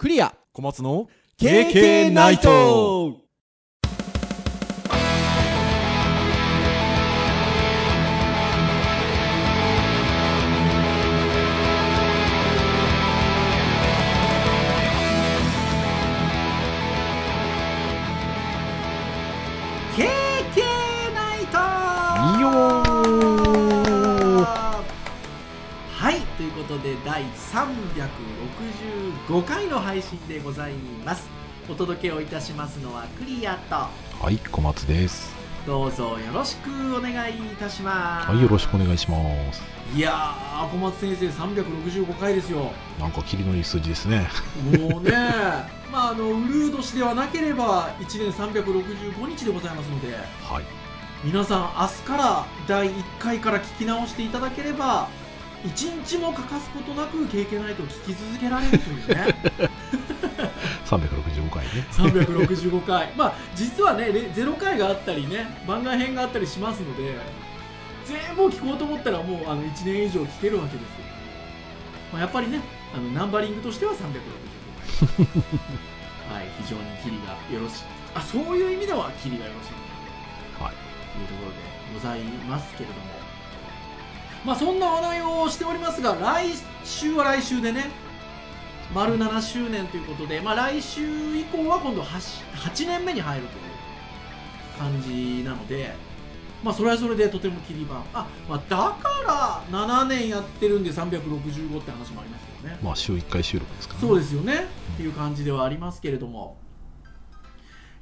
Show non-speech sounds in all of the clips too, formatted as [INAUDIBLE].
クリア。小松の KK ナイトことで第365回の配信でございます。お届けをいたしますのはクリアと。はい小松です。どうぞよろしくお願いいたします。はいよろしくお願いします。いやー小松先生365回ですよ。なんか霧のいい数字ですね。もうね [LAUGHS] まああのウルー年ではなければ1年365日でございますので。はい。皆さん明日から第1回から聞き直していただければ1日も欠かすことなく経験ないと聞き続けられるというね。[LAUGHS] 365回ね。365回。まあ実はねレ0回があったりね番外編があったりしますので全部を聞こうと思ったらもうあの1年以上聞けるわけですよ、まあ、やっぱりねあのナンバリングとしては365回。[LAUGHS] はい非常にキリがよろしい。あそういう意味ではキリがよろしい。はい。というところでございますけれどもまあそんな話題をしておりますが来週は来週でね丸7周年ということで、まあ、来週以降は今度 8, 8年目に入るという感じなので、まあ、それはそれでとても切り番。あ、まあ、だから7年やってるんで365って話もありますよね。まあ週1回収録ですからね。そうですよね、っていう感じではありますけれども。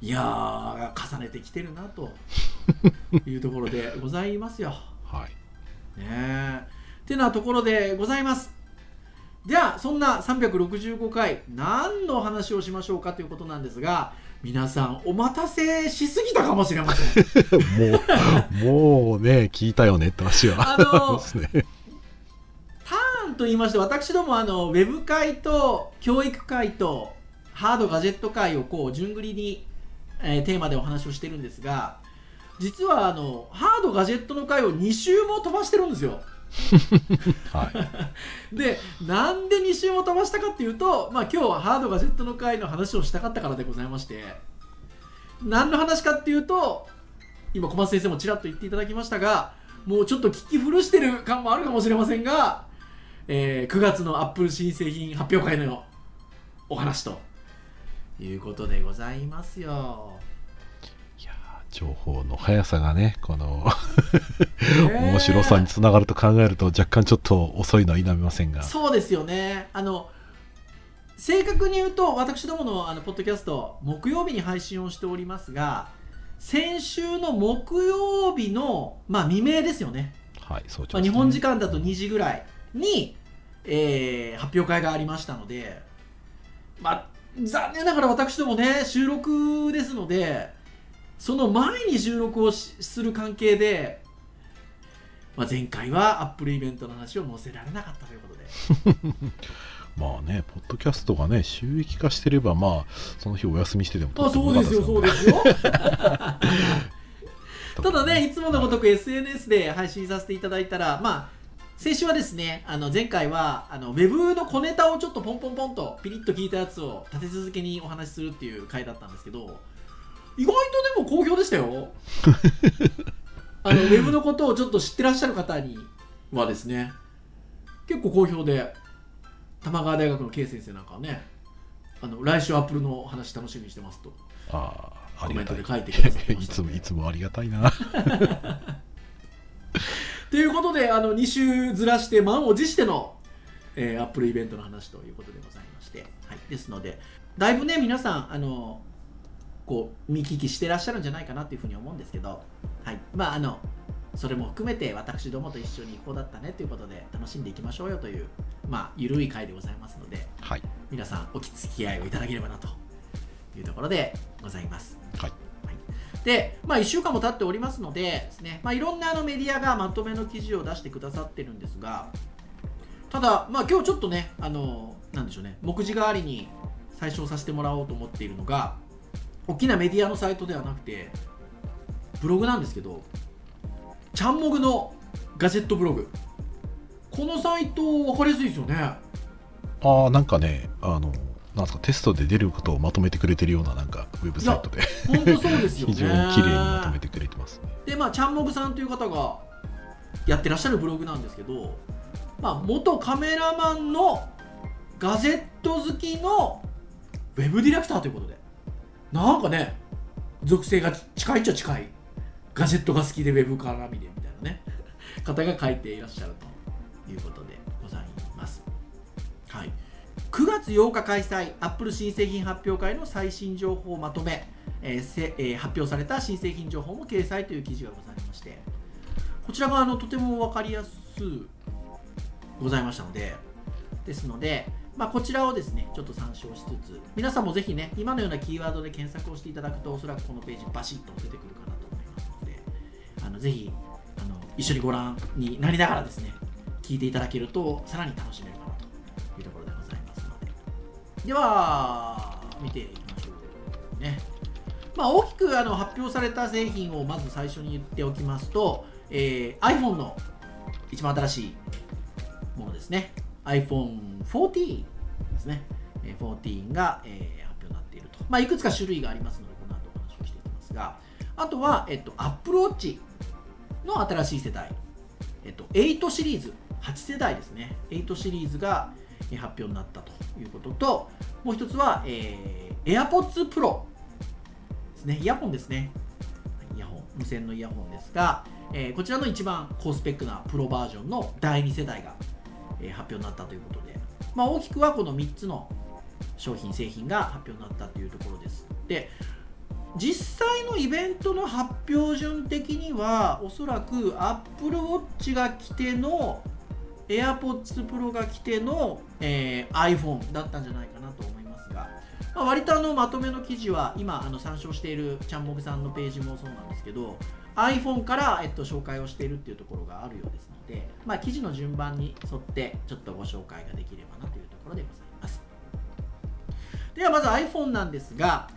いやー重ねてきてるなというところでございますよ。[LAUGHS] はいねえ。てなところでございます。ではそんな365回何の話をしましょうかということなんですが皆さんお待たせしすぎたかもしれません。[LAUGHS] もうもうね聞いたよねって話はあの [LAUGHS] ねターンと言いまして私どもあのウェブ会と教育会とハードガジェット会をこう順繰りに、えーテーマでお話をしてるんですが実はあのハードガジェットの会を2週も飛ばしてるんですよ。[LAUGHS] はい。[LAUGHS] でなんで2週も飛ばしたかっていうと、まあ、今日はハードガジェットの会の話をしたかったからでございまして。何の話かっていうと今小松先生もちらっと言っていただきましたがもうちょっと聞き古してる感もあるかもしれませんが、えー9月のアップル新製品発表会のお話ということでございますよ。情報の速さがねこのね面白さにつながると考えると若干ちょっと遅いのは否めませんが。そうですよね。あの正確に言うと私どものあのポッドキャスト木曜日に配信をしておりますが先週の木曜日の、まあ、未明ですよね、はいそうまあ、日本時間だと2時ぐらいに、えー発表会がありましたので、まあ、残念ながら私どもね収録ですのでその前に収録をしする関係で、まあ、前回はアップルイベントの話を載せられなかったということで。[LAUGHS] まあねポッドキャストがね収益化してればまあその日お休みしてでもあそうですよそうですよ。[LAUGHS] [LAUGHS] ただねいつものごとく SNS で配信させていただいたらまあ先週はですねあの前回はあのウェブの小ネタをちょっとポンポンポンとピリッと聞いたやつを立て続けにお話しするっていう回だったんですけど意外とでも好評でしたよ。あのウェブのことをちょっと知ってらっしゃる方にはですね結構好評で玉川大学の K 先生なんかはねあの来週アップルの話楽しみにしてますと。あああコメントで書いてくださいしたつもいつもありがたいな。[LAUGHS] ということであの2週ずらして満を持しての、えー、アップルイベントの話ということでございまして、はい、ですのでだいぶね皆さんあのこう見聞きしてらっしゃるんじゃないかなというふうに思うんですけど、はい、まああのそれも含めて私どもと一緒にこうだったねということで楽しんでいきましょうよというまあゆるい回でございますのではい。皆さんお付き合いをいただければなというところでございます。はい。で、まあ、1週間も経っておりますのでです、ねまあ、いろんなあのメディアがまとめの記事を出してくださってるんですがただ、まあ、今日ちょっとねあのなんでしょうね目次代わりに最初させてもらおうと思っているのが大きなメディアのサイトではなくてブログなんですけどちゃんもぐのガジェットブログ。このサイト分かりやすいですよね。ああなんかねあのなんですかテストで出ることをまとめてくれてるようななんかウェブサイトで。本当そうですよね。[LAUGHS] 非常に綺麗にまとめてくれてます。ねでまあちゃんもぐさんという方がやってらっしゃるブログなんですけど、まあ、元カメラマンのガジェット好きのウェブディレクターということでなんかね属性が近いっちゃ近い。ガジェットが好きでウェブ絡みでみたいなね。方が書いていらっしゃるということでございます。はい、9月8日開催アップル新製品発表会の最新情報をまとめ、えーせえー発表された新製品情報も掲載という記事がございまして。こちらがあのとても分かりやすくございましたのでですので、まあ、こちらをですねちょっと参照しつつ皆さんもぜひね今のようなキーワードで検索をしていただくとおそらくこのページバシッと出てくるかなと思いますのであのぜひあの一緒にご覧になりながらですね聞いていただけるとさらに楽しめるかなというところでございますので。では見ていきましょうね。まあ、大きくあの発表された製品をまず最初に言っておきますと、えー iPhone の一番新しいものですね。iPhone14 ですね、14が、え発表になっていると、まあ、いくつか種類がありますのでこの後お話をしていきますが。あとは、えっと、Apple Watch の新しい世代、えっと、8シリーズ8世代ですね。8シリーズが発表になったということともう一つは、えー AirPods Pro ですね。イヤホンですね。イヤホン。無線のイヤホンですが、えーこちらの一番高スペックなプロバージョンの第2世代が、え発表になったということで、まあ、大きくはこの3つの商品製品が発表になったというところです。で実際のイベントの発表順的にはおそらく Apple Watch が来ての AirPods Pro が来ての、えー iPhone だったんじゃないかなと思いますが、まあ、割とあのまとめの記事は今あの参照しているちゃんもぐさんのページもそうなんですけど iPhone から、えっと、紹介をしているっていうところがあるようですので、まあ、記事の順番に沿ってちょっとご紹介ができればなというところでございますではまず iPhone なんですが、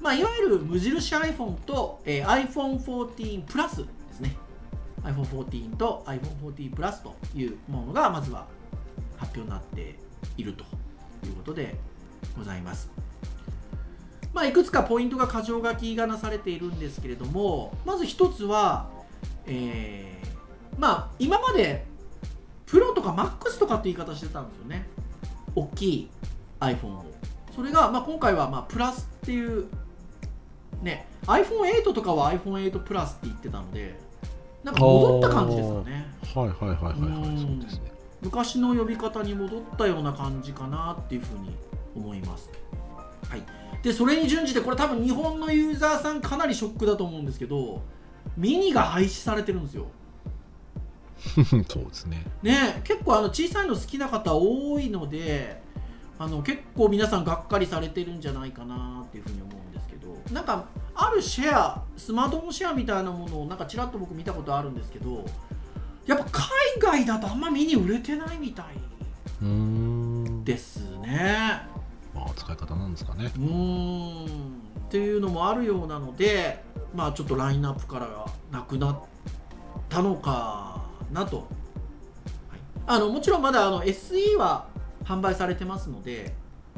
まあ、いわゆる無印 iPhone と、えー iPhone14 プラスですね iPhone14 と iPhone14 プラスというものがまずは発表になっているということでございます。まあ、いくつかポイントが箇条書きがなされているんですけれどもまず一つは、えーまあ今までプロとかマックスとかって言い方してたんですよね。大きい iPhone を。それが、まあ、今回はまあプラスっていうね iPhone8 とかは iPhone8 プラスって言ってたのでなんか戻った感じですかね。はいはいはいはいはい。うん。そうですね昔の呼び方に戻ったような感じかなっていうふうに思います。はい、でそれに準じてこれ多分日本のユーザーさんかなりショックだと思うんですけどミニが廃止されてるんですよ。[LAUGHS] そうですねね結構あの小さいの好きな方多いのであの結構皆さんがっかりされてるんじゃないかなっていうふうに思うんですけどなんかあるシェアスマートフォンシェアみたいなものをなんかちらっと僕見たことあるんですけどやっぱ海外だとあんまミニ売れてないみたいですね。使い方なんですかね。うん。っていうのもあるようなのでまあちょっとラインナップからなくなったのかなと、はい。あのもちろんまだあの SE は販売されてますので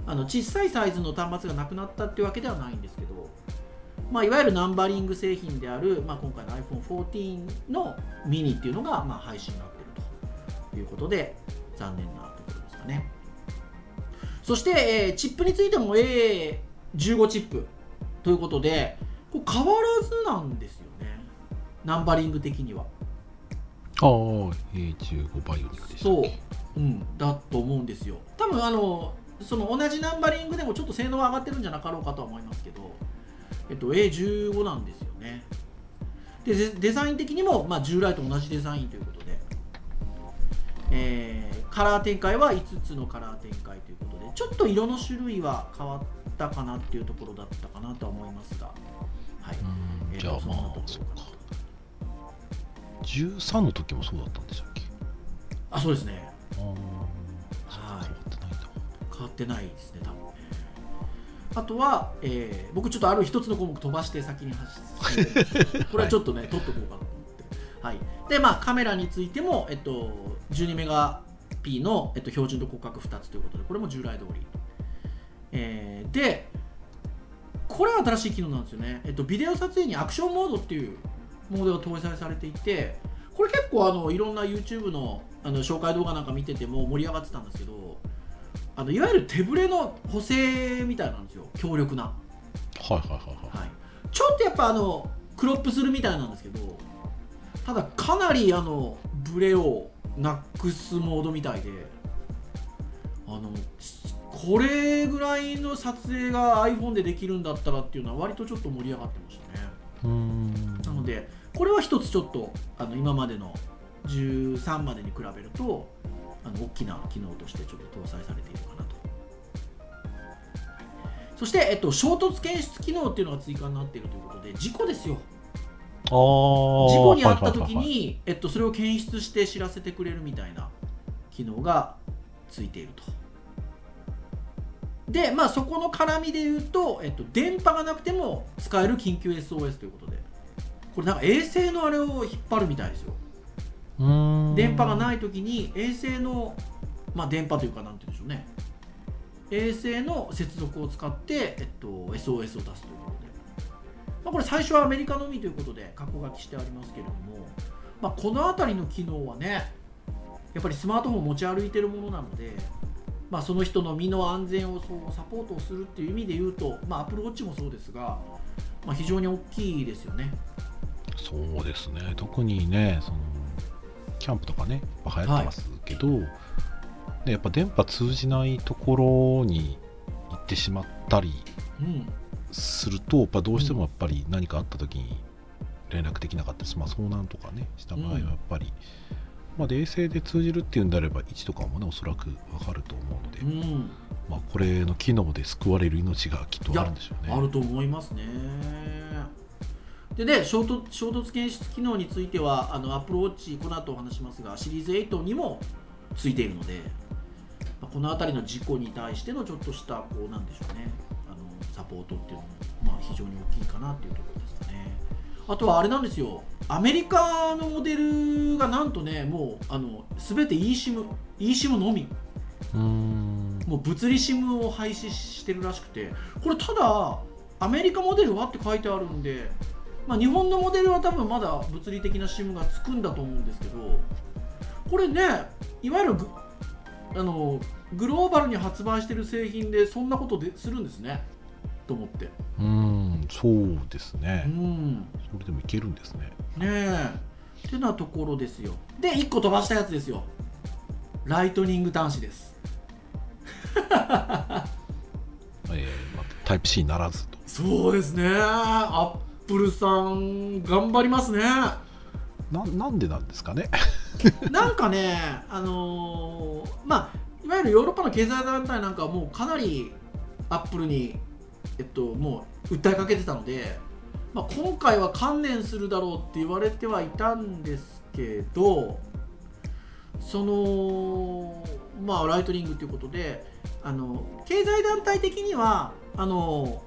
あの小さいサイズの端末がなくなったってわけではないんですけど、まあ、いわゆるナンバリング製品である、まあ、今回の iPhone14 のミニっていうのが、まあ、廃止になってるということで残念なところですかね。そして、えーチップについても A15 チップということでこれ変わらずなんですよね。ナンバリング的には。ああ A15 バイオニックでしたそう。うん、だと思うんですよ。多分あのその同じナンバリングでもちょっと性能は上がってるんじゃなかろうかとは思いますけど、えっと、A15 なんですよね。でデデザイン的にも、まあ、従来と同じデザインということで、えーカラー展開は5つのカラー展開ということでちょっと色の種類は変わったかなっていうところだったかなとは思いますが、はい、うーんじゃあまあそうか。13の時もそうだったんでしたっけ？あそうですね。はい。変わってないんだ。変わってないですね多分ね。あとは、えー僕ちょっとある一つの項目飛ばして先に走っ [LAUGHS] てこれはちょっとね、取っとこうかな。とはい。でまあカメラについても、えっと、12メガ P の、えっと、標準と広角2つということでこれも従来通り。えーでこれは新しい機能なんですよね、えっと、ビデオ撮影にアクションモードっていうモードが搭載されていてこれ結構あのいろんな YouTube のあの紹介動画なんか見てても盛り上がってたんですけどあのいわゆる手ぶれの補正みたいなんですよ。強力な、はいはいはいはい。はい、ちょっとやっぱあのクロップするみたいなんですけどただかなりあのブレをなくすモードみたいであのこれぐらいの撮影が iPhone でできるんだったらっていうのは割とちょっと盛り上がってましたね。うなのでこれは一つちょっとあの今までの13までに比べるとあの大きな機能としてちょっと搭載されているかなと。そして、えっと、衝突検出機能っていうのが追加になっているということで事故ですよ事故に遭った時に、えっと、それを検出して知らせてくれるみたいな機能がついていると。で、まあ、そこの絡みで言うと、えっと、電波がなくても使える緊急 SOS ということで、これなんか衛星のあれを引っ張るみたいですよ。電波がない時に衛星の、まあ、電波というか、なんて言うんでしょうね。衛星の接続を使って、えっと、SOS を出すという。まあ、これ最初はアメリカのみということで、括弧書きしてありますけれども、まあ、この辺りの機能はね、やっぱりスマートフォンを持ち歩いてるものなので、まあ、その人の身の安全をそうサポートをするっていう意味で言うと、まあ、アプローチもそうですが、まあ、非常に大きいですよね。そうですね。特にねそのキャンプとかねやっぱ流行ってますけど、ねやっぱ電波通じないところに行ってしまったりうん、するとやっぱどうしてもやっぱり何かあった時に連絡できなかったです、まあ遭難とかねした場合はやっぱり、まあ、冷静で通じるっていうんであれば位置とかもねおそらくわかると思うので、うん。まあ、これの機能で救われる命がきっとあるんでしょうね。あると思いますね。でね衝突衝突検出機能についてはあのアプローチこの後お話しますがシリーズ8にもついているので、まあこの辺りの事故に対してのちょっとしたこうなんでしょうねサポートっていうのも、まあ、非常に大きいかなっていうところですかね。あとはあれなんですよ。アメリカのモデルがなんとねもうあの全て eSIM eSIM のみ。うーん。もう物理 SIM を廃止してるらしくて。これただアメリカモデルはって書いてあるんで、まあ、日本のモデルは多分まだ物理的な SIM がつくんだと思うんですけどこれねいわゆるグあのグローバルに発売してる製品でそんなことでするんですねと思って。うーんそうですうね、ん。それでもいけるんですね。ねえ。ってなところですよ。で1個飛ばしたやつですよ。ライトニング端子です。[LAUGHS] えーまあ、タイプ C ならずと。そうですね。アップルさん頑張りますね。ななんでなんですかね。[LAUGHS] なんかねあのーまあいわゆるヨーロッパの経済団体なんかはもうかなりアップルにえっともう訴えかけてたので、まあ、今回は観念するだろうって言われてはいたんですけどそのまあライトニングということであの経済団体的にはあの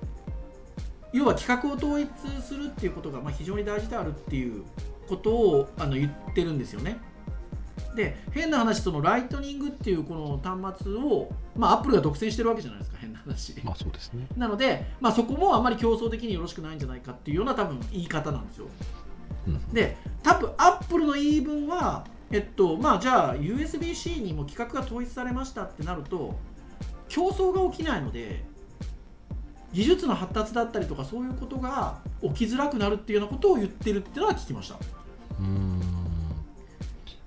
要は規格を統一するっていうことがまあ非常に大事であるっていうことをあの言ってるんですよね。で変な話そのライトニングっていうこの端末を、まあ、アップルが独占してるわけじゃないですか変な話。まあそうですねなので、まあ、そこもあんまり競争的によろしくないんじゃないかっていうような多分言い方なんですよ。うんで多分アップルの言い分はえっとまあじゃあ USB-C にも規格が統一されましたってなると競争が起きないので技術の発達だったりとかそういうことが起きづらくなるっていうようなことを言ってるっていうのは聞きました。うーん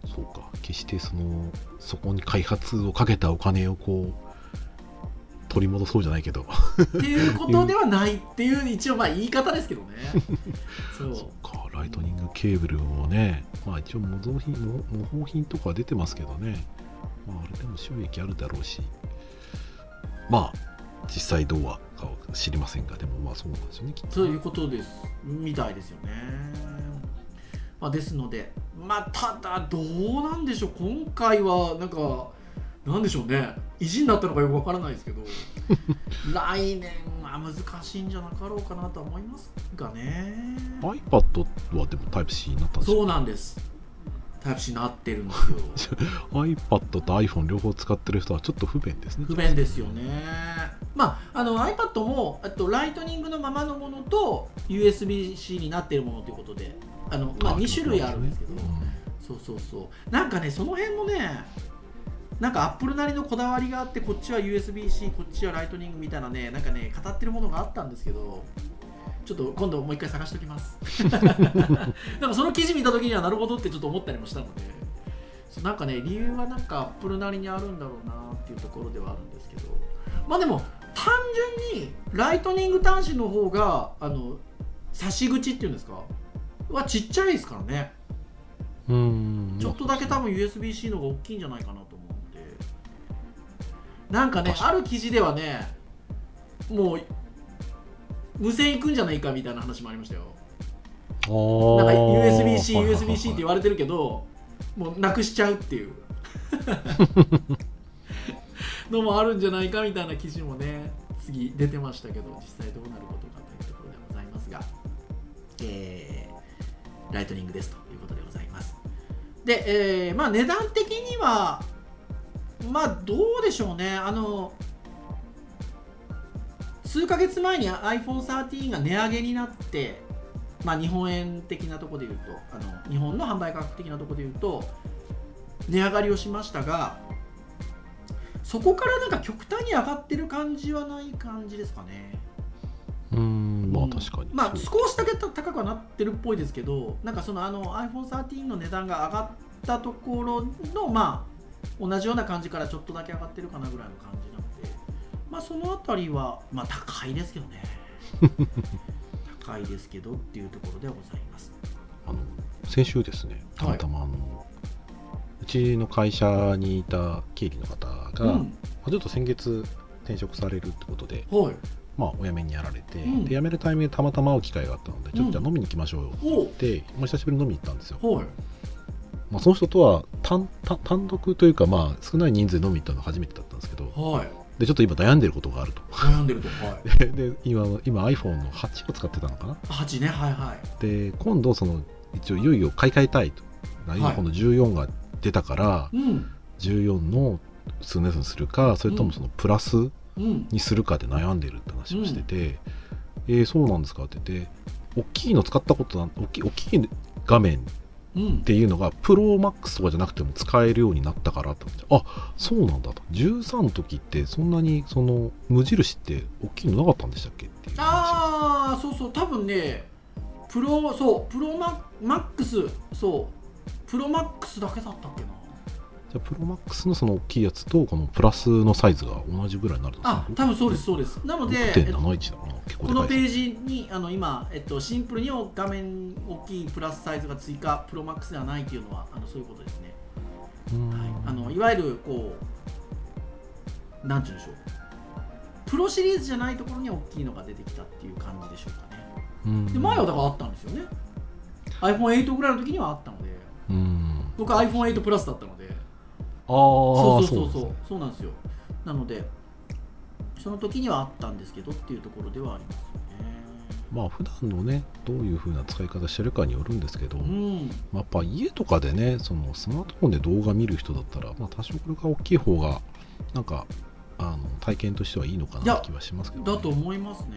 そうか。決してそのそこに開発をかけたお金をこう取り戻そうじゃないけど。っていうことではないっていう一応まあ言い方ですけどね。[LAUGHS] そう。か。ライトニングケーブルもねまあ一応模造品模模倣品とかは出てますけどね。まああれでも収益あるだろうし。まあ実際どうはかは知りませんがでもまあそうなんですよねきっとそういうことです。みたいですよね。まあ、ですので、まあ、ただどうなんでしょう今回はなんかなんでしょうね。意地になったのかよくわからないですけど [LAUGHS] 来年は難しいんじゃなかろうかなとは思いますがね。iPad はでもタイプ C になったんですよ。そうなんです。タイプ C になってるんですよ。[LAUGHS] iPad と iPhone 両方使ってる人はちょっと不便ですね。不便ですよね。まあ、あの iPad もあと Lightning のままのものと USB-C になっているものということであの、まあ、2種類あるんですけど、そうそうそう。なんかねその辺もねなんかアップルなりのこだわりがあってこっちは USB-C こっちは Lightning みたいなねなんかね語ってるものがあったんですけどちょっと今度もう一回探しておきます。[LAUGHS] なんかその記事見た時にはなるほどってちょっと思ったりもしたので。なんかね理由はなんかアップルなりにあるんだろうなっていうところではあるんですけど。まあでも単純にライトニング端子の方があの差し口っていうんですか？はちっちゃいですからね。うん。ちょっとだけ多分 USB-C の方が大きいんじゃないかなと思うんで。なんかねある記事ではねもう無線いくんじゃないかみたいな話もありましたよ。なんか USB-C、USB-C って言われてるけどもうなくしちゃうっていう。[LAUGHS] のもあるんじゃないかみたいな記事もね次出てましたけど実際どうなることかというところでございますが、えーライトニングですということでございます。で、えーまあ値段的にはまあどうでしょうね。あの数ヶ月前に iPhone13 が値上げになってまあ、日本円的なところで言うとあの日本の販売価格的なところで言うと値上がりをしましたがそこからなんか極端に上がってる感じはない感じですかね。うん。まうん。あ確かに。まあ少しだけ高くはなってるっぽいですけどなんかそのあの iPhone13 の値段が上がったところのまあ同じような感じからちょっとだけ上がってるかなぐらいの感じなのでまあそのあたりはまあ高いですけどね。[LAUGHS] 高いですけどっていうところではございます。あの先週ですねたまたまあの、うちの会社にいた経理の方が、まうん。あちょっと先月転職されるってことで、はいまあ、お辞めにやられて、うんで辞めるタイミングでたまたま会う機会があったので、ちょっとじゃあ飲みに行きましょうよって、もう久しぶりに飲みに行ったんですよ、はい。まあ、その人とは単単単独というか、まあ、少ない人数で飲みに行ったのが初めてだったんですけどはい。でちょっと今悩んでることがあると。悩んでるとはい。[LAUGHS] でで今今 iPhone の8を使ってたのかな。8ねはいはい。で今度その一応いよいよ買い替えたいと。今この14が出たから、うん。14の数年数にするかそれともそのプラスうんにするかで悩んでるって話をしてて、えーそうなんですかって言って大きいの使ったことなん大きい大きい画面うん。っていうのがプロマックスとかじゃなくても使えるようになったからってあそうなんだと。13の時ってそんなにその無印って大きいのなかったんでしたっけっていう話。ああそうそう。多分ねプロそうプロママックスそう。プロマックスだけだったっけなじゃあプロマックスのその大きいやつとこのプラスのサイズが同じぐらいになるんですあ多分そうですそうです。なので、えっと6.71だこのページにあの今、えっと、シンプルに画面大きいプラスサイズが追加プロマックスではないっていうのはあのそういうことですね、うん。はい、あのいわゆるこうなんて言うんでしょう。プロシリーズじゃないところに大きいのが出てきたっていう感じでしょうかね。うん。で前はだからあったんですよね。iPhone8 ぐらいの時にはあったので。うん。僕は iPhone8 プラスだったのでそうそうそうそう。なんですね。そうなんですよ。なのでその時にはあったんですけどっていうところではありますよまあ普段のねどういう風な使い方してるかによるんですけど、ねうん。まあやっぱ家とかでねそのスマートフォンで動画見る人だったら、まあ、多少これが大きい方がなんかあの体験としてはいいのかなって気はしますけど、ね、だと思いますね。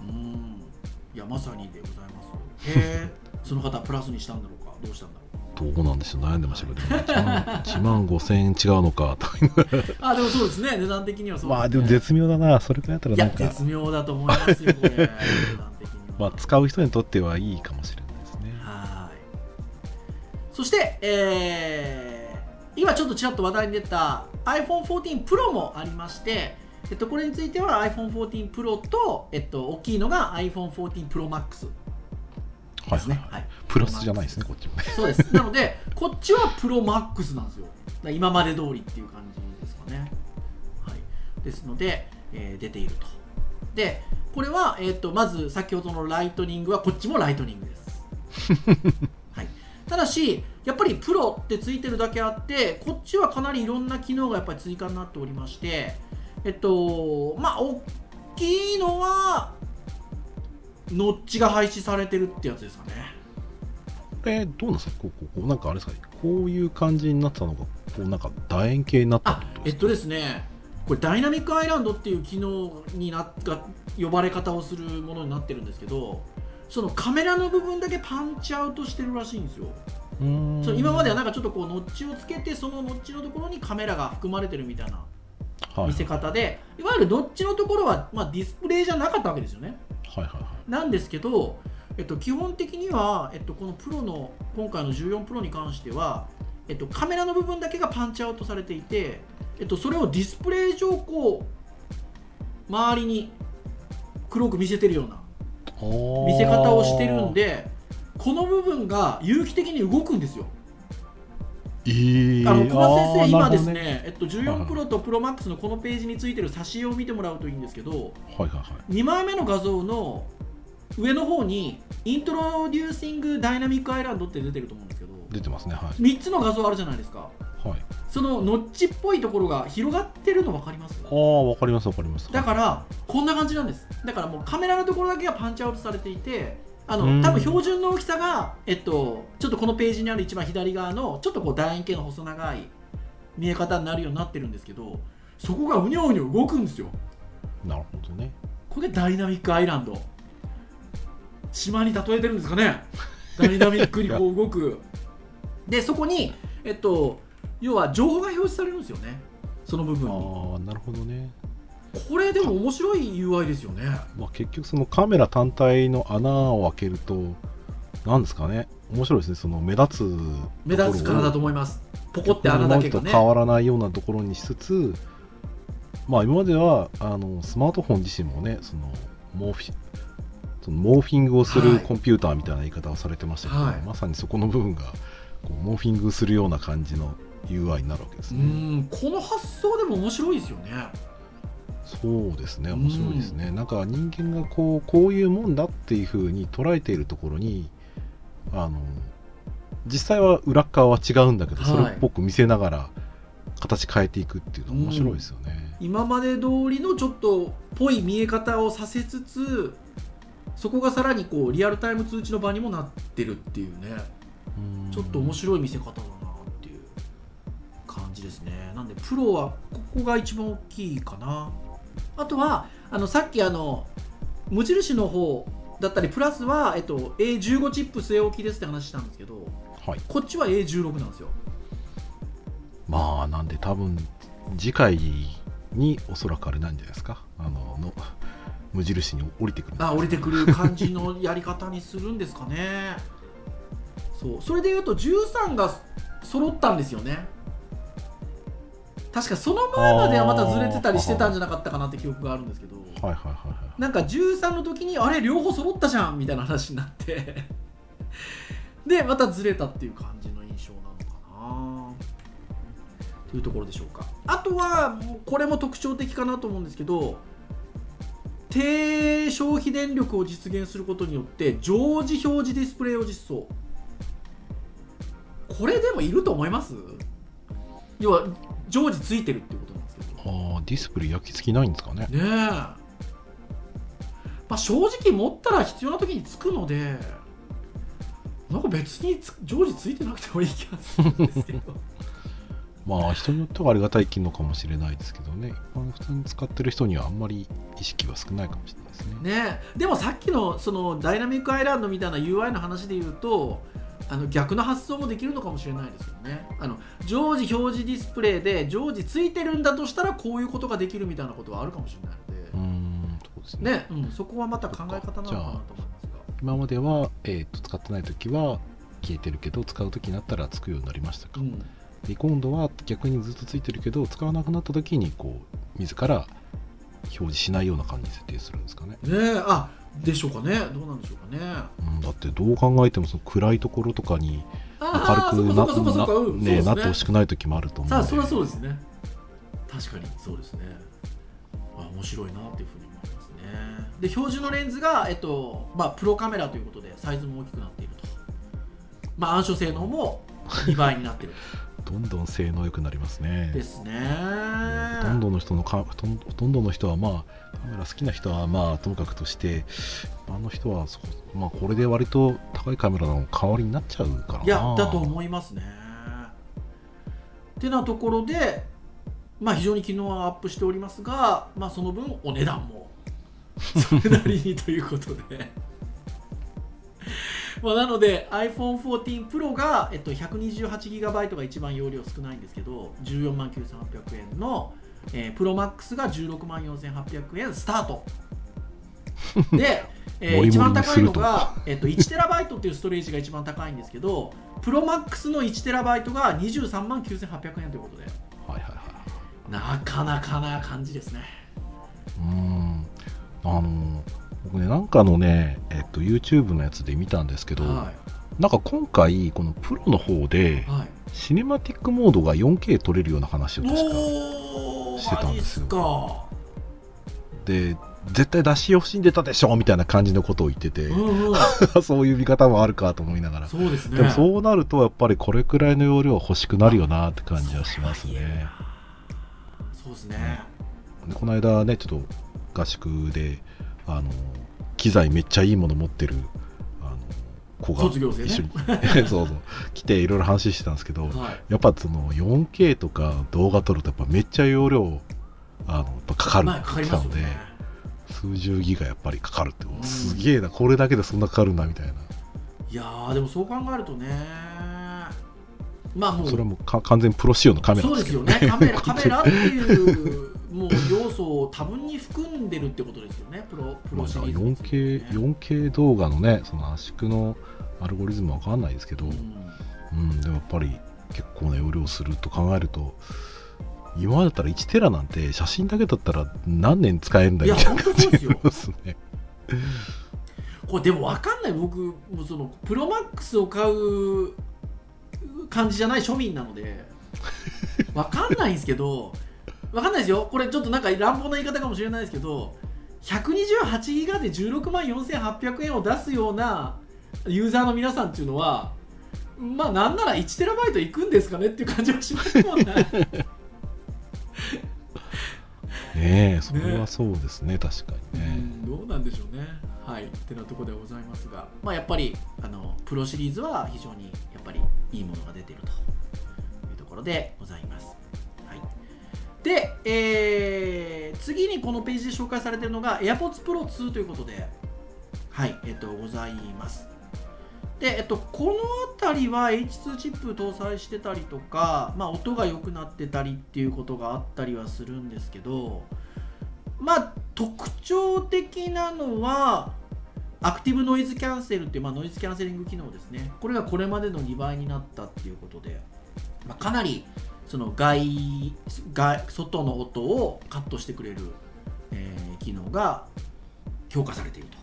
うん。いやまさにでございますへえ [LAUGHS] その方プラスにしたんだろうかどうしたんだどうなんでしょう。悩んでましたけど、1, 万1万5000円違うのか。と [LAUGHS] あでもそうですね。値段的にはそうです、ね、まあでも絶妙だな。それくらいだったらなんか。絶妙だと思いますよこれ値段的には。まあ使う人にとってはいいかもしれないですね。はい。そして、えー今ちょっとちらっと話題に出た iPhone14 Pro もありまして、えっと、これについては iPhone14 Pro と、えっと、大きいのが iPhone14 Pro Max はいですね、はい、プラスじゃないですねこっちもね。そうです。なのでこっちは Pro Max なんですよ。今まで通りっていう感じですかね、はい、ですので、えー出ていると。でこれは、えっとまず先ほどのライトニングはこっちもライトニングです。[LAUGHS] はい、ただしやっぱりプロってついてるだけあってこっちはかなりいろんな機能がやっぱり追加になっておりましてえっとまあ大きいのはノッチが廃止されてるってやつですかね。これどうなんですか？こうこうなんかあれですか？こういう感じになってたのがこうなんか楕円形になったあえっとですねこれダイナミックアイランドっていう機能になが呼ばれ方をするものになってるんですけどそのカメラの部分だけパンチアウトしてるらしいんですよ。うーん。その今まではなんかちょっとこうノッチをつけてそのノッチのところにカメラが含まれてるみたいなはい見せ方で、いわゆるノッチのところは、まあ、ディスプレイじゃなかったわけですよねはいはいはいなんですけど、えっと、基本的には、えっと、このプロの今回の14プロに関しては、えっと、カメラの部分だけがパンチアウトされていて、えっと、それをディスプレイ上こう周りに黒く見せてるような見見せ方をしてるんでこの部分が有機的に動くんですよ。えー、あの小松先生、今ですなるね、えっと、14プロとプロマックスのこのページについてる挿絵を見てもらうといいんですけど、はいはいはい。2枚目の画像の上の方に、イントロデューシングダイナミックアイランドって出てると思うんですけど、出てますねはい。3つの画像あるじゃないですか。はい。そのノッチっぽいところが広がってるの分かります？ああわかりますわかります。だからこんな感じなんです。だからもうカメラのところだけがパンチアウトされていてあうん。の多分標準の大きさが、えっと、ちょっとこのページにある一番左側のちょっとこう楕円形の細長い見え方になるようになってるんですけどそこがうにょうにょ動くんですよ。なるほどね。これダイナミックアイランド。島に例えてるんですかね。ダイナミックにこう動く。[LAUGHS] でそこにえっと要は情報が表示されるんですよね。その部分に。ああなるほどねこれでも面白い UI ですよね。まあ、結局そのカメラ単体の穴を開けるとなんですかね。面白いですね。その目立つ目立つからだと思います。ポコって穴だけがね。変わらないようなところにしつつまあ今まではあのスマートフォン自身もねそのモーフィそのモーフィングをすはい。るコンピューターみたいな言い方をされてましたけど、はい。まさにそこの部分がこうモーフィングするような感じの UI になるわけですうね。んこの発想でも面白いですよねそうですね面白いですね、なんか人間がこうこういうもんだっていうふうに捉えているところにあの実際は裏っ側は違うんだけど、はい。それっぽく見せながら形変えていくっていうの面白いですよね、今まで通りのちょっとぽい見え方をさせつつそこがさらにこうリアルタイム通知の場にもなってるっていうね。うん。ちょっと面白い見せ方だなっていう感じですね。なんでプロはここが一番大きいかなあとはあのさっきあの無印の方だったりプラスは、えっと、A15 チップ据え置きですって話したんですけどはい。こっちは A16 なんですよ。まあなんで多分次回におそらくあれなんじゃないですか？あのの無印に降りてくるあ降りてくる感じのやり方にするんですかね。そう。それでいうと13が揃ったんですよね確かその前まではまたずれてたりしてたんじゃなかったかなって記憶があるんですけど。はいはいはいはい。なんか13の時にあれ両方揃ったじゃんみたいな話になって。[LAUGHS] でまたずれたっていう感じの印象なのかな。というところでしょうか。あとはもうこれも特徴的かなと思うんですけど低消費電力を実現することによって常時表示ディスプレイを実装。これでもいると思います？要は常時ついてるっていうことなんですけどあーディスプレイ焼き付きないんですかね。ねえ、まあ、正直持ったら必要な時につくのでなんか別につ常時ついてなくてもいい気がするんですけど。[LAUGHS] まあ人によってはありがたい機能かもしれないですけどね。一般普通に使ってる人にはあんまり意識は少ないかもしれないですね。ねえ。でもさっきのそのダイナミックアイランドみたいな UI の話で言うとあの逆の発想もできるのかもしれないですよね。あの常時表示ディスプレイで常時ついてるんだとしたらこういうことができるみたいなことはあるかもしれないうので、ーんそうですね。ねうん、そこはまた考え方なのかなと思いますが。今までは、えー、と使ってない時は消えてるけど使う時になったらつくようになりましたか、うん。で今度は逆にずっとついてるけど使わなくなった時にこう自ら表示しないような感じに設定するんですかね、ねえあでしょうかね。どうなんでしょうかね。うん、だってどう考えてもその暗いところとかにあ明るくなね、なってほしくない時もあると思うそれはそうですね。確かにそうですね。あ面白いなっていうふうに思いますね。で標準のレンズが、えっとまあ、プロカメラということでサイズも大きくなっていると。まあ暗所性能も2倍になっているどんどん性能良くなりますね。とですね。ほとんどの人のかほとんどの人はまあカメラ好きな人はまあともかくとしてあの人はそまあこれで割と高いカメラの代わりになっちゃうからな。いやだと思いますね。ってなところでまあ、非常に機能はアップしておりますが、まあ、その分お値段もそれなりにということでまあなので iPhone14 Pro が、えっと、128GB が一番容量少ないんですけど14万9800円の、えー、Pro Max が16万4800円スタート。[LAUGHS] で、えー、一番高いのが、えっと、1TB っていうストレージが一番高いんですけど Pro Max の 1TB が23万9800円ということで、はいはいはい、なかなかな感じですね。うん。あの僕ねなんかのね、えっと、YouTube のやつで見たんですけど、はなんか今回このプロの方でい、はい、シネマティックモードが 4K 撮れるような話を確かおしてたんですよ。マで絶対出し惜しんでたでしょみたいな感じのことを言ってて、うんうん。[LAUGHS] そういう見方もあるかと思いながら、そうですね。でもそうなるとやっぱりこれくらいの容量は欲しくなるよなって感じはしますね。そうですね。でこの間ねちょっと合宿であの機材めっちゃいいもの持ってるあの子が一緒に。[LAUGHS] そうそう。来ていろいろ話してたんですけど、はい。やっぱその 4K とか動画撮るとやっぱめっちゃ容量あのやっぱかかるまあかかりますよので、ね数十ギガやっぱりかかるって、ん。すげえなこれだけでそんなかかるんだみたいな。いやーでもそう考えるとねまあもうそれはもうか完全プロ仕様のカメラそうですよね。カメラカメラっていうもう要素を多分に含んでるってことですよね。プロプまあ、ロシリーズ。について 4K, ね 4K 動画のねその圧縮のアルゴリズムは分かんないですけど、うん。うん、でもやっぱり結構な容量すると考えると今までだったら1テラなんて写真だけだったら何年使えるんだいやみたいな感じますね [LAUGHS] これでも分かんない。僕もうそのプロマックスを買う感じじゃない庶民なので分かんないんですけど分かんないですよ。これちょっとなんか乱暴な言い方かもしれないですけど128ギガで16万4800円を出すようなユーザーの皆さんっていうのはまあなんなら1テラバイトいくんですかねっていう感じはしますもんね。[LAUGHS] ねえそれはそうですね。確かにね、うんどうなんでしょうね。はい、ってなところでございますが、まあ、やっぱりあのプロシリーズは非常にやっぱりいいものが出ているというところでございます。で、えー次にこのページで紹介されているのが AirPods Pro 2ということで、はい、えっと、ございます。で、えっと、この辺りは H2 チップ搭載してたりとか、まあ、音が良くなってたりっていうことがあったりはするんですけど、まあ、特徴的なのはアクティブノイズキャンセルっていう、まあ、ノイズキャンセリング機能ですねこれがこれまでの2倍になったっていうことで、まあ、かなりその外外外の音をカットしてくれる、えー機能が強化されていると、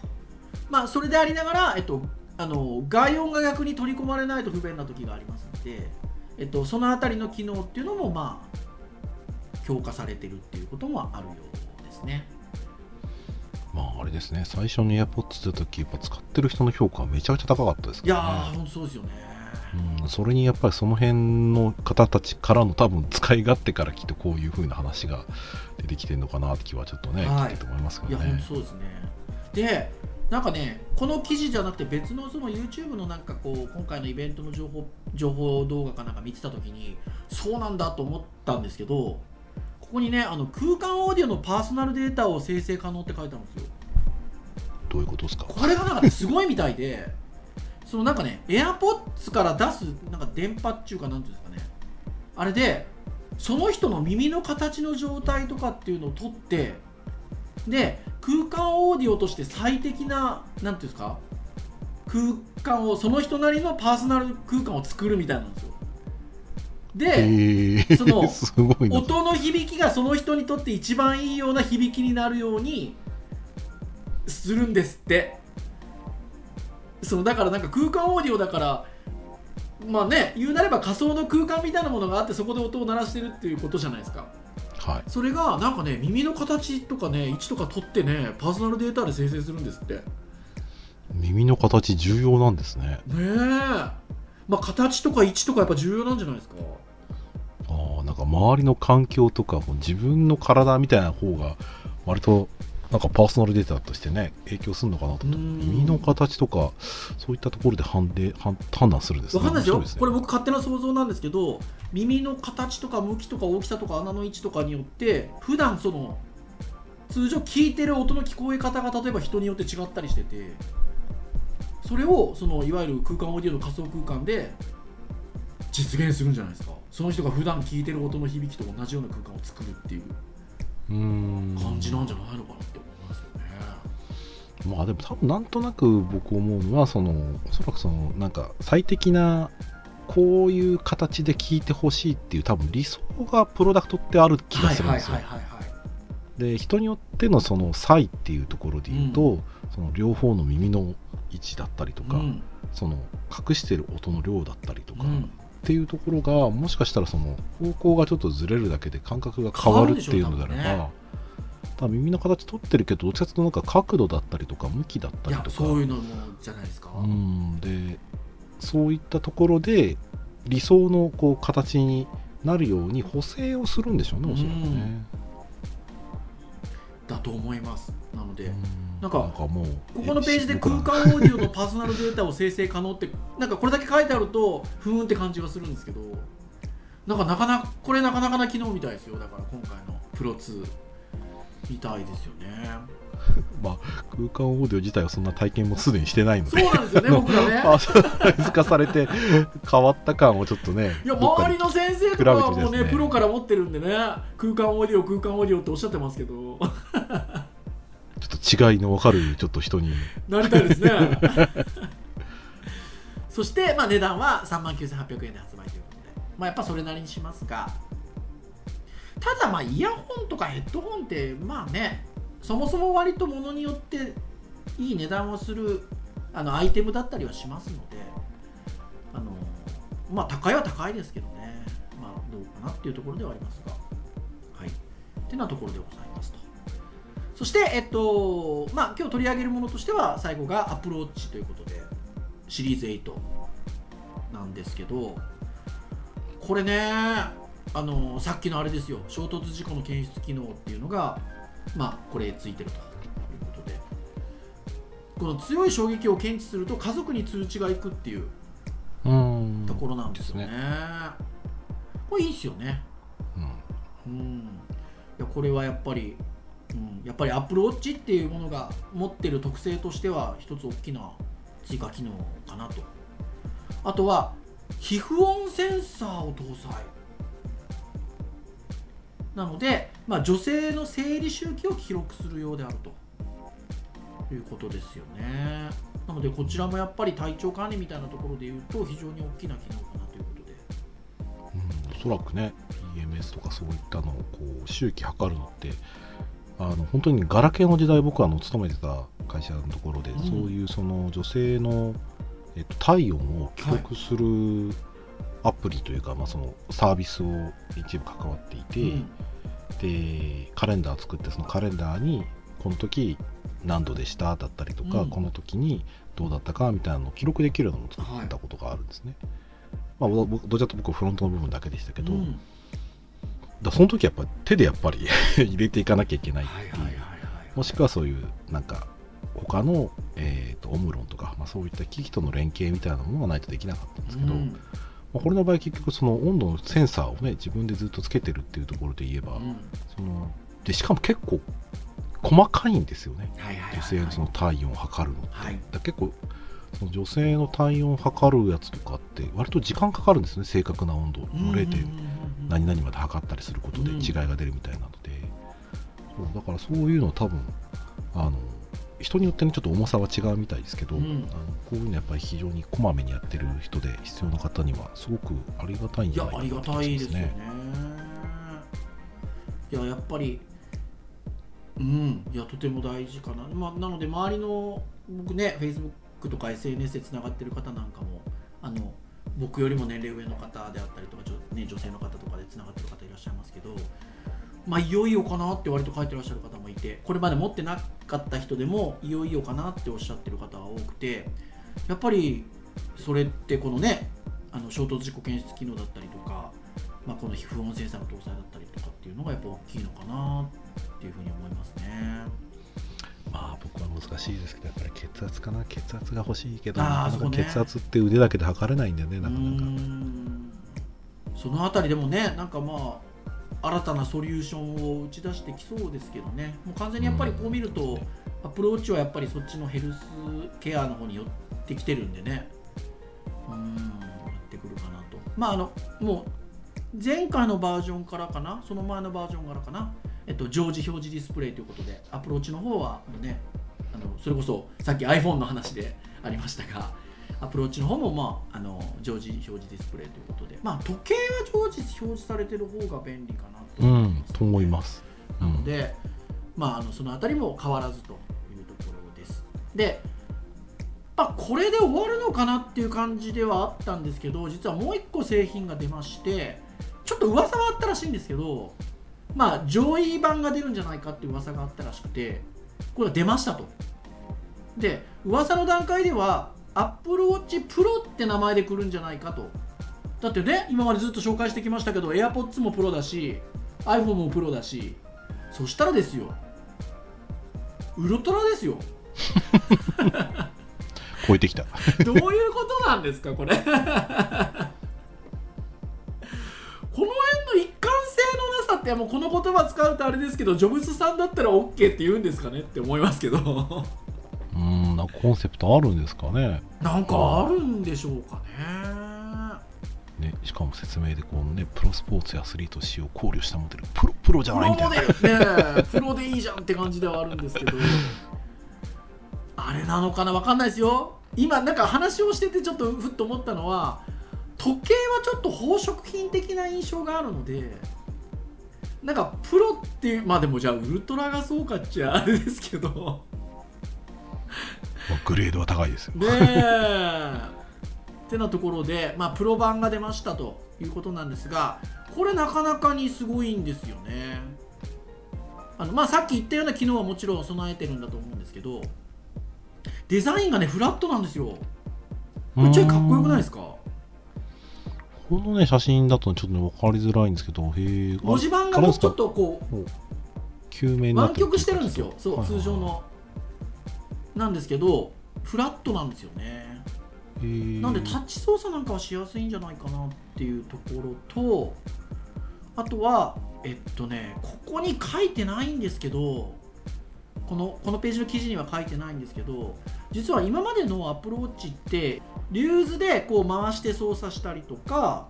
まあ、それでありながら、えっと、あの外音が逆に取り込まれないと不便な時がありますので、えっと、そのあたりの機能っていうのもまあ強化されてるっていうこともあるようですね。まああれですね最初に AirPods 出た時やっぱ使ってる人の評価はめちゃくちゃ高かったですいやからねー、ほんとそうですよね。うん、それにやっぱりその辺の方たちからの多分使い勝手からきっとこういう風な話が出てきてるのかなって気はちょっとね、はい聞いてて思いますけどねとそうですね。で、なんかね、この記事じゃなくて別のその YouTube のなんかこう、今回のイベントの情報情報動画かなんか見てたときに、そうなんだと思ったんですけど、ここにね、あの空間オーディオのパーソナルデータを生成可能って書いてあるんですよ。どういうことですか？これがなんかねすごいみたいで、そのなんかね、AirPods から出すなんか電波っていうか、なんていうんですかね、あれで、その人の耳の形の状態とかっていうのを取って、で、空間オーディオとして最適な、なんていうんですか、空間を、その人なりのパーソナル空間を作るみたいなんですよ。えで、ー、その [LAUGHS] 音の響きがその人にとって一番いいような響きになるようにするんですってそのだからなんか空間オーディオだからまあね言うなれば仮想の空間みたいなものがあってそこで音を鳴らしてるっていうことじゃないですか。はい。それがなんかね耳の形とかね位置とか取ってねパーソナルデータで生成するんですって。ね耳の形重要なんですね。え。まあ形とか位置とかやっぱ重要なんじゃないですか。あーなんか周りの環境とかも自分の体みたいな方が割となんかパーソナルデータとしてね影響するのかなと耳の形とかそういったところで判で判判断するんですわかんないですよ。ね。これ僕勝手な想像なんですけど耳の形とか向きとか大きさとか穴の位置とかによって普段その通常聞いてる音の聞こえ方が例えば人によって違ったりしててそれをそのいわゆる空間オーディオの仮想空間で実現するんじゃないですか。その人が普段聞いてる音の響きと同じような空間を作るっていう感じなんじゃないのかなって思いますよね。まあでも多分なんとなく僕思うのはそのおそらくそのなんか最適なこういう形で聞いてほしいっていう多分理想がプロダクトってある気がするんですよ。で人によってのその差異っていうところで言うと、その両方の耳の位置だったりとか、うん。その隠してる音の量だったりとか、うんっていうところがもしかしたらその方向がちょっとずれるだけで感覚が変わるっていうのであれば、変わるでしょ多分耳の形取ってるけどどっちかというとなんか角度だったりとか向きだったりとかそういうのもじゃないですか。うんでそういったところで理想のこう形になるように補正をするんでしょうねおそらくね。だと思います。なので、うんなんかもうここのページで僕空ら間オーディオのパーソナルデータを生成可能って、[LAUGHS] なんかこれだけ書いてあると、ふーんって感じがするんですけど、なんかなかなか、これなかなかな機能みたいですよ。だから今回のプロ2みたいですよね。[LAUGHS] まあ、空間オーディオ自体はそんな体験もすでにしてないのそうでなんですよね、僕らね。[LAUGHS] パーソナライズ化されて変わった感をちょっとねいや周りの先生とかはもうねねプロから持ってるんでね空間オーディオ空間オーディオっておっしゃってますけどちょっと違いの分かるちょっと人に。なりたいですね。[LAUGHS] そして、まあ、値段は3万9800円で発売ということで、まあ、やっぱそれなりにしますが。ただまあイヤホンとかヘッドホンってまあねそもそも割とものによっていい値段をするあのアイテムだったりはしますので。あのまあ高いは高いですけどね。まあどうかなっていうところではありますが。はい。ってなところでございます。そしてえっとまあ今日取り上げるものとしては最後がアプローチということでシリーズ8なんですけどこれねあのさっきのあれですよ。衝突事故の検出機能っていうのがまあこれついてるということで。この強い衝撃を検知すると家族に通知がいくっていううん。ところなんですよね。これいいですよね。うん。うん、いやこれはやっぱり、うん、やっぱりアップルウォッチっていうものが持ってる特性としては一つ大きな追加機能かなと。あとは皮膚温センサーを搭載。なので、まあ、女性の生理周期を記録するようであると。いうことですよね。なのでこちらもやっぱり体調管理みたいなところで言うと非常に大きな機能かなということで。うんおそらくね EMS とかそういったのをこう周期測るのってあの本当にガラケーの時代僕はあの勤めてた会社のところで、うん。そういうその女性の、えっと、体温を記録するアプリというか、まあ、そのサービスを一部関わっていて、うん。でカレンダー作ってそのカレンダーにこの時何度でしただったりとか、うん。この時にどうだったかみたいなのを記録できるのを作ったことがあるんですね。まあ、僕どちらかと僕フロントの部分だけでしたけど、うんだその時やっぱ手でやっぱり [LAUGHS] 入れていかなきゃいけないっていう、もしくはそういうなんか他の、えー、とオムロンとか、まあ、そういった機器との連携みたいなものがないとできなかったんですけど、うん。まあ、これの場合結局その温度のセンサーをね自分でずっとつけてるっていうところで言えば、うん。そのでしかも結構細かいんですよね。女性のその体温を測るのって、はい。だ結構女性の体温を測るやつとかって割と時間かかるんですね正確な温度。の0点何々まで測ったりすることでうん違いが出るみたいなので、そうだからそういうの多分あの人によってねちょっと重さは違うみたいですけど、うん。あのこういうのやっぱり非常にこまめにやってる人で必要な方にはすごくありがたいんいじゃないかやありがたいですすね。いややっぱりうん。いやとても大事かな、まあ、なので周りの僕ねクとか SNS でつながってる方なんかもあの僕よりも年齢上の方であったりとか、ね、女性の方とかでつながってる方いらっしゃいますけど、まあ、いよいよかなって割と書いてらっしゃる方もいてこれまで持ってなかった人でもいよいよかなっておっしゃってる方が多くてやっぱりそれってこのねあの衝突事故検出機能だったりとか、まあ、この皮膚温センサーの搭載だったりとかっていうのがやっぱ大きいのかなっていうふうに思いますね。難しいですけどやっぱり血圧かな。血圧が欲しいけど血圧って腕だけで測れないんだよねなかなか。ん。そのあたりでもねなんかまあ新たなソリューションを打ち出してきそうですけどね。もう完全にやっぱりこう見ると、うんアプローチはやっぱりそっちのヘルスケアの方に寄ってきてるんでね。うーんやってくるかなと。まああのもう前回のバージョンからかな。その前のバージョンからかなえっと常時表示ディスプレイということでアプローチの方はもうねあのそれこそさっき iPhone の話でありましたがアプローチの方も、まあ、あの常時表示ディスプレイということで、まあ、時計は常時表示されてる方が便利かなと。うんと思います、うなのん、で、まあ、あのそのあたりも変わらずというところです。で、まあ、これで終わるのかなっていう感じではあったんですけど実はもう一個製品が出ましてちょっと噂はあったらしいんですけど、まあ、上位版が出るんじゃないかって噂があったらしくてこれが出ましたと。で噂の段階では Apple Watch Pro って名前で来るんじゃないかと。だってね今までずっと紹介してきましたけど AirPods もプロだし iPhone もプロだしそしたらですよウルトラですよ [LAUGHS] 超えてきた [LAUGHS] どういうことなんですかこれ [LAUGHS] ってもうこの言葉使うとあれですけどジョブズさんだったら OK って言うんですかね？って思いますけど。うんなコンセプトあるんですかね？なんかあるんでしょうかね。ねしかも説明でこうねプロスポーツやアスリート使用を考慮したモデルプロプロじゃプないみたいな。ロモデルね。プロでいいじゃんって感じではあるんですけど。あれなのかな？わかんないですよ。今なんか話をしててちょっとふっと思ったのは時計はちょっと宝飾品的な印象があるのでなんかプロっていうまあでもじゃあウルトラがそうかっちゃあれですけど。まあグレードは高いですよ。ねえ。ってなところで、まあ、プロ版が出ましたということなんですがこれなかなかにすごいんですよね。あの、まあ、さっき言ったような機能はもちろん備えてるんだと思うんですけどデザインがねフラットなんですよ。これちょいかっこよくないですか？このね写真だとちょっとね分かりづらいんですけどへえ文字盤がもうちょっとこう球面になってる湾曲してるんですよ。そう通常の。なんですけどフラットなんですよね。なんでタッチ操作なんかはしやすいんじゃないかなっていうところとあとはえっとねここに書いてないんですけどこのこのページの記事には書いてないんですけど実は今までのアプローチってリューズでこう回して操作したりとか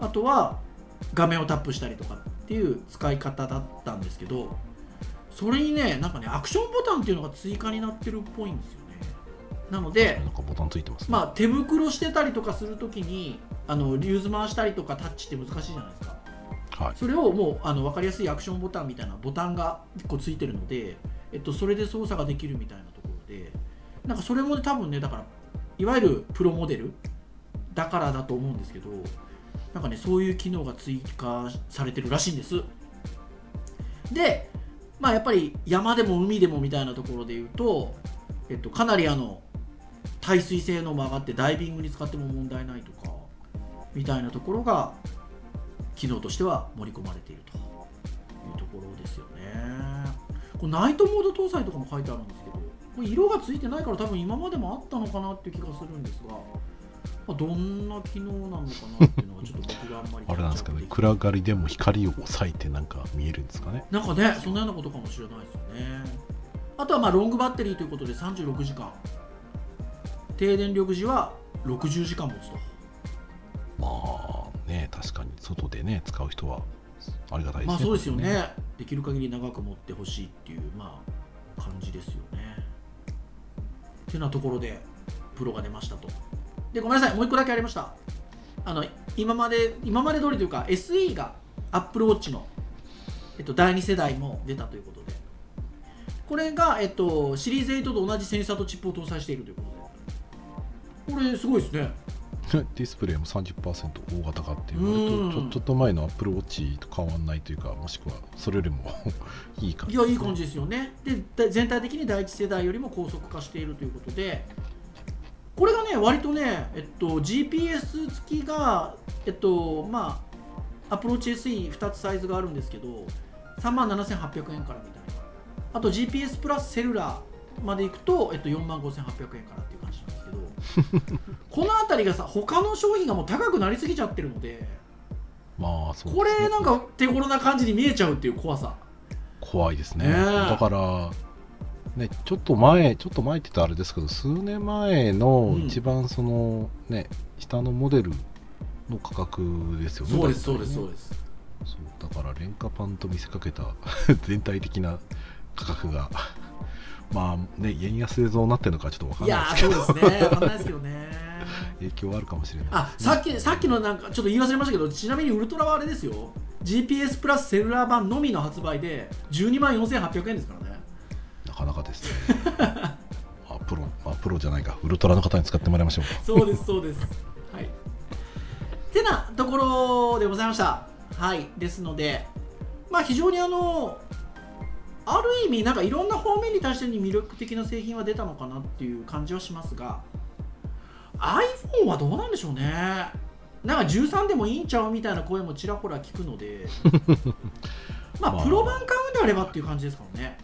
あとは画面をタップしたりとかっていう使い方だったんですけどそれにねなんかねアクションボタンっていうのが追加になってるっぽいんですよね。なのでなんかボタンついてますね、まあ、手袋してたりとかするときにあのリューズ回したりとかタッチって難しいじゃないですか。はい。それをもうあの分かりやすいアクションボタンみたいなボタンが1個ついてるので、えっと、それで操作ができるみたいなところでなんかそれも多分ねだからいわゆるプロモデルだからだと思うんですけどなんかねそういう機能が追加されてるらしいんです。でまあやっぱり山でも海でもみたいなところで言うと、えっと、かなりあの耐水性能も上がってダイビングに使っても問題ないとかみたいなところが機能としては盛り込まれているというところですよね。これナイトモード搭載とかも書いてあるんですけどこれ色がついてないから多分今までもあったのかなっていう気がするんですが、まあ、どんな機能なのかなっていうのがちょっと僕があんまりあれなんですかね暗がりでも光を抑えてなんか見えるんですかね？なんかねそんなようなことかもしれないですよね。あとはまあロングバッテリーということで36時間。低電力時は60時間持つと。まあね確かに。外でね使う人はありがたいですねまあそうですよね。できる限り長く持ってほしいっていうまあ感じですよね。ってなところでプロが出ましたと。でごめんなさいもう1個だけありました。あの今まで今まで通りというか SE が Apple Watch の、えっと、第2世代も出たということで。これが、えっと、シリーズ8と同じセンサーとチップを搭載しているということで。これすごいですね。[LAUGHS] ディスプレイも30%大型化っていう割とちうん。ょっと前の Apple Watch と変わんないというかもしくはそれよりも [LAUGHS] いい感じいやいい感じですよね。でだ全体的に第一世代よりも高速化しているということでこれがね割とね、えっと、GPS 付きがえっとまあアプローチ SE2 つサイズがあるんですけど3万7800円からみたいな。あと GPS プラスセルラまでいくと、えっと、4万5800円からど [LAUGHS] この辺りがさ他の商品がもう高くなりすぎちゃってるのでまあそうですね。これなんか手頃な感じに見えちゃうっていう怖さ。怖いですね。ねえ。だからねちょっと前ちょっと前って言ったらあれですけど数年前のうん。一番その、ね下のモデルの価格ですよねそうですそうですそうです。そうだから廉価パンと見せかけた [LAUGHS] 全体的な価格がまあね円安でどうなってるのかちょっとわかんいやないですけど。ーそうですね。わかんないですけどね。[LAUGHS] 影響はあるかもしれない。あさっきさっきのなんかちょっと言い忘れましたけどちなみにウルトラはあれですよ。GPS プラスセルラー版のみの発売で12万4800円ですからね。なかなかですね。[LAUGHS] あプロ、まあ、プロじゃないか。ウルトラの方に使ってもらいましょうか。そうですそうです。はい。てなところでございました。はい。ですのでまあ非常にあのある意味なんかいろんな方面に対してに魅力的な製品は出たのかなっていう感じはしますが iPhone はどうなんでしょうね。なんか13でもいいんちゃうみたいな声もちらほら聞くので [LAUGHS] まあまあ。プロ版買うんであればっていう感じですからね。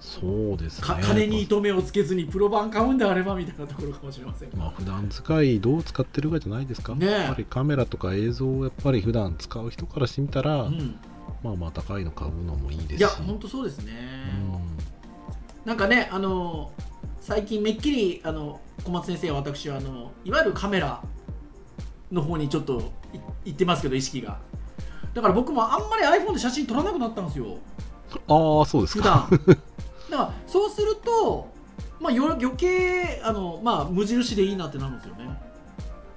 そうですね。か金に糸目をつけずにプロ版買うんであればみたいなところかもしれませんが。まあ普段使いどう使ってるかじゃないですか、ねえ。やっぱりカメラとか映像をやっぱり普段使う人からしてみたら、うんまあまあ高いの買うのもいいですし。いや本当そうですね、なんかねあの最近めっきりあの小松先生は私はあのいわゆるカメラの方にちょっとい行ってますけど意識が。だから僕もあんまり iPhone で写真撮らなくなったんですよ。うん、ああそうです普か段。[LAUGHS] だからそうすると、まあ、よ余計あの、まあ、無印でいいなってなるんですよね。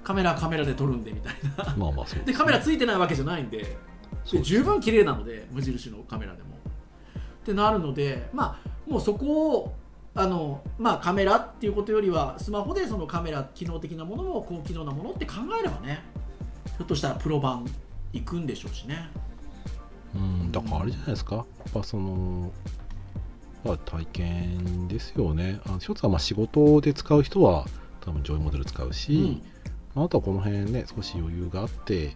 カメラカメラで撮るんでみたいな。まあまあそうです、でカメラついてないわけじゃないんで十分綺麗なので無印のカメラでも。ってなるのでまあもうそこをあのまあカメラっていうことよりはスマホでそのカメラ機能的なものも高機能なものって考えればねひょっとしたらプロ版行くんでしょうしね。うん、だからあれじゃないですか。やっぱその、まあ、体験ですよね。あの一つはまあ仕事で使う人は多分ジョイモデル使うし、あとはこの辺ね少し余裕があって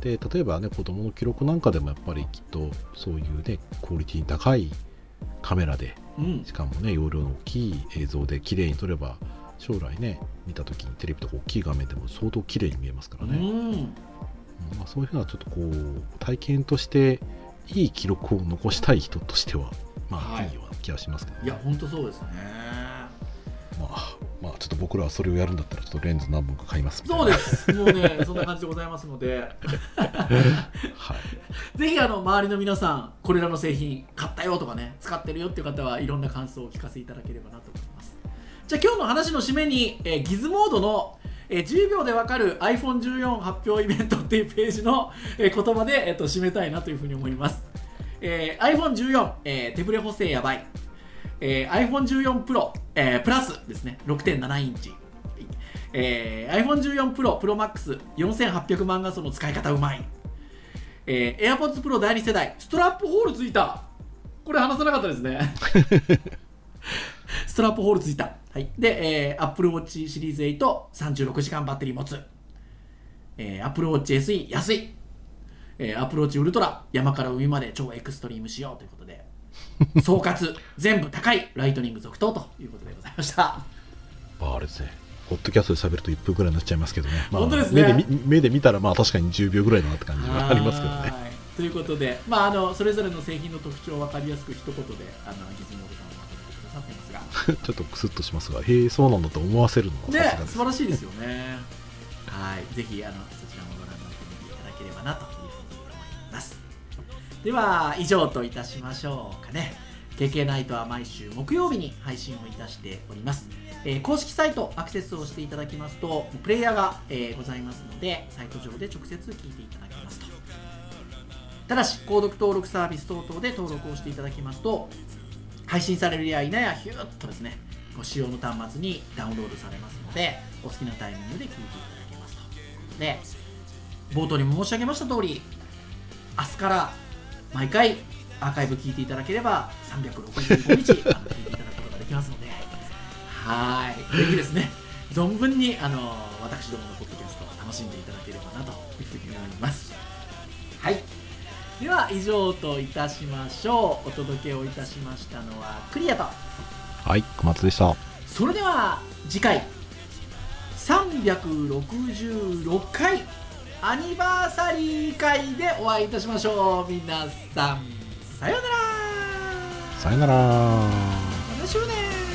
で例えばね子供の記録なんかでもやっぱりきっとそういうねクオリティ高いカメラでうん、うんしかもね容量の大きい映像で綺麗に撮れば将来ね見た時にテレビとか大きい画面でも相当綺麗に見えますからね、うん。うんまあ、そういうふうなちょっとこう体験としていい記録を残したい人としてはまあ、はい。い、いような気がしますけど、いや本当そうですねまあ、まあちょっと僕らはそれをやるんだったらちょっとレンズ何本か買いますそうなです。もうねそんな感じでございますので。はい。ぜひあの周りの皆さんこれらの製品買ったよとかね使ってるよってい。う方はい。ろんな感想をお聞かせい。ただければなと思い。ますじゃあ今日の話の締めに、えーギズモードの、えー10秒でわかる iPhone14 発表イベントってい。うページの、えー言葉で、えーと締めたい。なとい。うふうに思い。ます、えー iPhone14、えー手ブレ補正やばい、えー iPhone14 Pro、えープラスですね。6.7インチ。えー iPhone14 Pro、Pro Max4800 万画素の使い方うまい。えー、AirPods Pro 第2世代。ストラップホールついた。これ話さなかったですね。[LAUGHS] ストラップホールついた、はい、で、えー、Apple Watch シリーズ836時間バッテリー持つ、えー、Apple Watch SE 安い、えー、Apple Watch Ultra 山から海まで超エクストリーム仕様ということで総括。全部高いライトニング続投ということでございました。まああれですね。ポッドキャストで喋ると1分ぐらいになっちゃいますけどね、まあ、本当ですね。目で見目で見たらまあ確かに10秒ぐらいだなって感じはありますけどね。はい。ということで、まあ、あのそれぞれの製品の特徴を分かりやすく一言であのギズモードさんはまとめてくださってますが。[LAUGHS] ちょっとクスッとしますがへえそうなんだと思わせるのはさね素晴らしいですよね。はい。ぜひあのそちらもご覧になってみていただければなとでは以上といたしましょうかね。KK ナイトは毎週木曜日に配信をいたしております、えー公式サイトアクセスをしていただきますとプレイヤーが、えーございますのでサイト上で直接聞いていただけますと。ただし購読登録サービス等々で登録をしていただきますと配信されるや否やヒューッとですねご使用の端末にダウンロードされますのでお好きなタイミングで聞いていただけますと。で冒頭にも申し上げました通り明日から毎回アーカイブ聞いていただければ365日あの聞いていただくことができますので。はい。ぜひですね。存分にあの私どものポッドキャストを楽しんでいただければなというふうに思います。はい。では以上といたしましょう。お届けをいたしましたのはクリアと。はい小松でした。それでは次回。366回アニバーサリー会でお会いいたしましょう。皆さんさようなら。さよなら。また来週ね